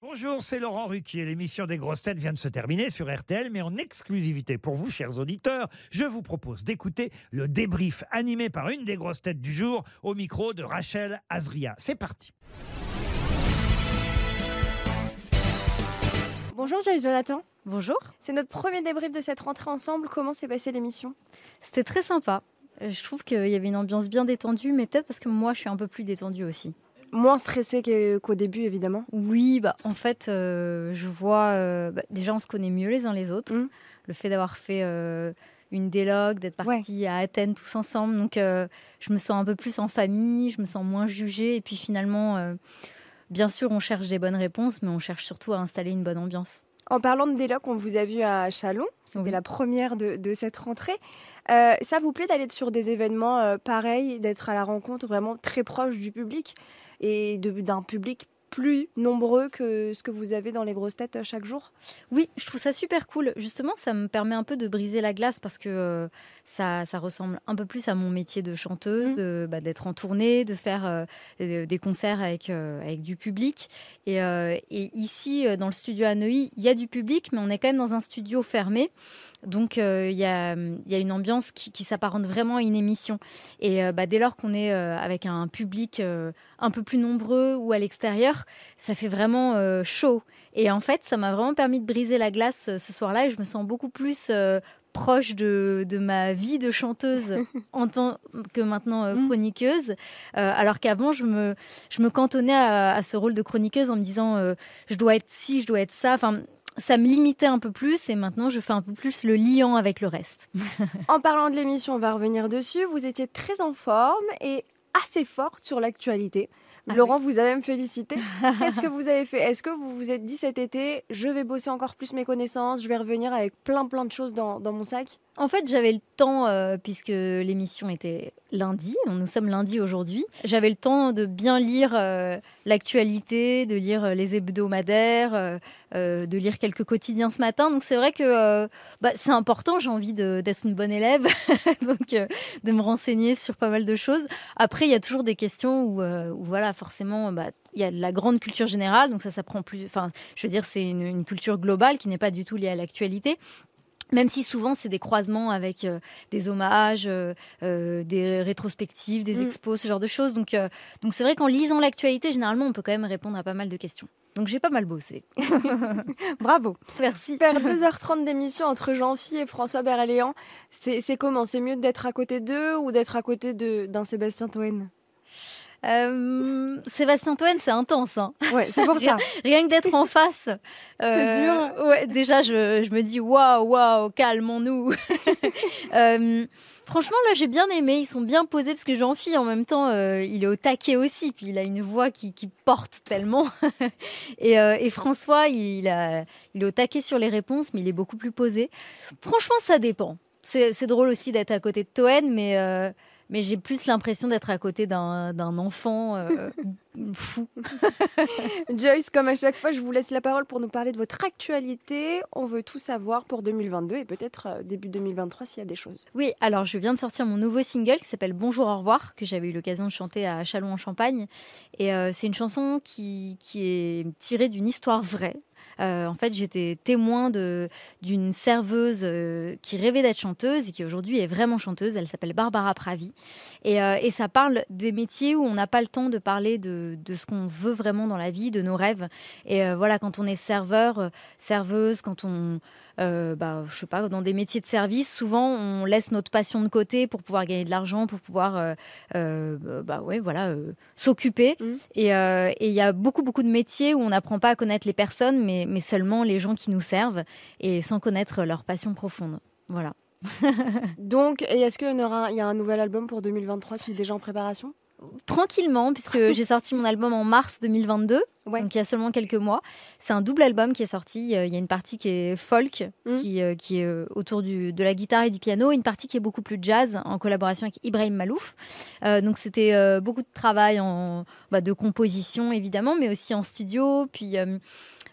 Bonjour, c'est Laurent Ruquier. L'émission des grosses têtes vient de se terminer sur RTL, mais en exclusivité pour vous, chers auditeurs, je vous propose d'écouter le débrief animé par une des grosses têtes du jour au micro de Rachel Azria. C'est parti. Bonjour Joyce Jonathan. Bonjour. C'est notre premier débrief de cette rentrée ensemble. Comment s'est passée l'émission? C'était très sympa. Euh, Je trouve qu'il y avait une ambiance bien détendue, mais peut-être parce que moi, je suis un peu plus détendue aussi. Moins stressée que- qu'au début, évidemment. Oui, bah, en fait, euh, je vois. euh, bah, déjà, on se connaît mieux les uns les autres. Mm. Le fait d'avoir fait euh, une délogue, d'être partis à Athènes tous ensemble. Donc, je me sens un peu plus en famille, je me sens moins jugée. Et puis, finalement, bien sûr, on cherche des bonnes réponses, mais on cherche surtout à installer une bonne ambiance. En parlant de déloc, on vous a vu à Chalon. C'était Oui. la première de, de cette rentrée. Euh, ça vous plaît d'aller sur des événements euh, pareils, d'être à la rencontre vraiment très proche du public? Et d'un public plus nombreux que ce que vous avez dans les grosses têtes euh, chaque jour Oui, je trouve ça super cool. Justement, ça me permet un peu de briser la glace parce que euh, ça, ça ressemble un peu plus à mon métier de chanteuse, Mm. de- bah, d'être en tournée, de faire euh, des concerts avec, euh, avec du public. Et, et ici, dans le studio à Neuilly, il y a du public, mais on est quand même dans un studio fermé. Donc, euh, il y, a, il y a une ambiance qui, qui s'apparente vraiment à une émission. Et euh, bah, dès lors qu'on est euh, avec un public un peu plus nombreux ou à l'extérieur, ça fait vraiment euh, chaud. Et en fait, ça m'a vraiment permis de briser la glace euh, ce soir-là et je me sens beaucoup plus euh, proche de, de ma vie de chanteuse en tant que maintenant euh, Mm. chroniqueuse. Euh, alors qu'avant, je me, je me cantonnais à, à ce rôle de chroniqueuse en me disant euh, je dois être ci, je dois être ça. Enfin, ça me limitait un peu plus et maintenant, je fais un peu plus le liant avec le reste. En parlant de l'émission, on va revenir dessus. Vous étiez très en forme et assez forte sur l'actualité. Ah Laurent vous a même félicité. Qu'est-ce que vous avez fait? Est-ce que vous vous êtes dit cet été, je vais bosser encore plus mes connaissances, je vais revenir avec plein plein de choses dans, dans mon sac? En fait, j'avais le temps, euh, puisque l'émission était lundi, nous sommes lundi aujourd'hui, j'avais le temps de bien lire euh, l'actualité, de lire euh, les hebdomadaires, euh, de lire quelques quotidiens ce matin. Donc c'est vrai que euh, bah, c'est important, j'ai envie d'être une bonne élève, donc euh, de me renseigner sur pas mal de choses. Après, il y a toujours des questions où, voilà, forcément, bah, il y a de la grande culture générale, donc ça, ça prend plus. Enfin, je veux dire, c'est une culture globale qui n'est pas du tout liée à l'actualité. Même si souvent c'est des croisements avec euh, des hommages, euh, euh, des rétrospectives, des Mm. expos, ce genre de choses. Donc, donc c'est vrai qu'en lisant l'actualité, généralement, on peut quand même répondre à pas mal de questions. Donc j'ai pas mal bossé. Bravo Merci. Faire 2h30 d'émission entre Jean-Phi et François Berléand, c'est comment? C'est mieux d'être à côté d'eux ou d'être à côté de- d'un Sébastien Toen? Euh, Sébastien Toen, c'est intense. hein. Ouais, c'est pour ça. Rien que d'être en face. euh, dur. Ouais, déjà, je, je me dis waouh, waouh, calmons-nous. Euh, franchement, là, j'ai bien aimé. Ils sont bien posés parce que Jean-Phi, en même temps, euh, il est au taquet aussi. Puis il a une voix qui, qui porte tellement. et, et François, il, a, il est au taquet sur les réponses, mais il est beaucoup plus posé. Franchement, ça dépend. C'est c'est drôle aussi d'être à côté de Toen, mais. Mais j'ai plus l'impression d'être à côté d'un enfant euh, fou. Joyce, comme à chaque fois, je vous laisse la parole pour nous parler de votre actualité. On veut tout savoir pour 2022 et peut-être euh, début 2023 s'il y a des choses. Oui, alors je viens de sortir mon nouveau single qui s'appelle Bonjour au revoir, que j'avais eu l'occasion de chanter à Chalon en Champagne. Et euh, c'est une chanson qui, qui est tirée d'une histoire vraie. Euh, en fait, j'étais témoin d'une serveuse euh, qui rêvait d'être chanteuse et qui aujourd'hui est vraiment chanteuse. Elle s'appelle Barbara Pravi. Et, euh, et ça parle des métiers où on n'a pas le temps de parler de, de ce qu'on veut vraiment dans la vie, de nos rêves. Et voilà, quand on est serveur, serveuse, quand on, euh, bah, je sais pas, dans des métiers de service, souvent on laisse notre passion de côté pour pouvoir gagner de l'argent, pour pouvoir, euh, euh, bah ouais, voilà, s'occuper. Mhm. Et il y a beaucoup beaucoup de métiers où on n'apprend pas à connaître les personnes, mais mais seulement les gens qui nous servent et sans connaître leur passion profonde. Voilà. Donc, est-ce qu'il y, y a un nouvel album pour 2023 qui est déjà en préparation? Tranquillement, puisque j'ai sorti mon album en mars 2022, Ouais. donc il y a seulement quelques mois. C'est un double album qui est sorti. Euh, Il y a une partie qui est folk, qui, euh, qui est euh, autour du, de la guitare et du piano, et une partie qui est beaucoup plus jazz, en collaboration avec Ibrahim Malouf. Euh, donc c'était euh, beaucoup de travail en, bah, de composition, évidemment, mais aussi en studio. Puis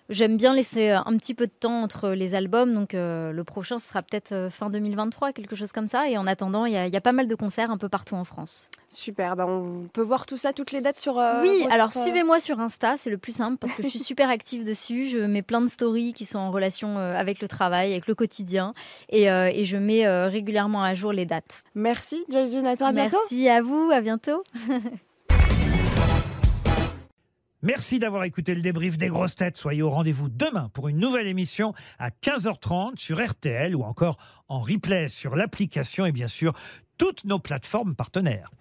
j'aime bien laisser un petit peu de temps entre les albums, donc le prochain, ce sera peut-être fin 2023, quelque chose comme ça. Et en attendant, il y, a- il y a pas mal de concerts un peu partout en France. Super, bah on peut voir tout ça, toutes les dates sur. oui, alors suivez-moi sur Insta, c'est le plus simple parce que je suis super active dessus. Je mets plein de stories qui sont en relation euh, avec le travail, avec le quotidien. Et, euh, et je mets euh, régulièrement à jour les dates. Merci, Joyce Donato. À bientôt. Merci à vous. À bientôt. Merci d'avoir écouté le débrief des grosses têtes. Soyez au rendez-vous demain pour une nouvelle émission à 15h30 sur RTL ou encore en replay sur l'application et bien sûr toutes nos plateformes partenaires.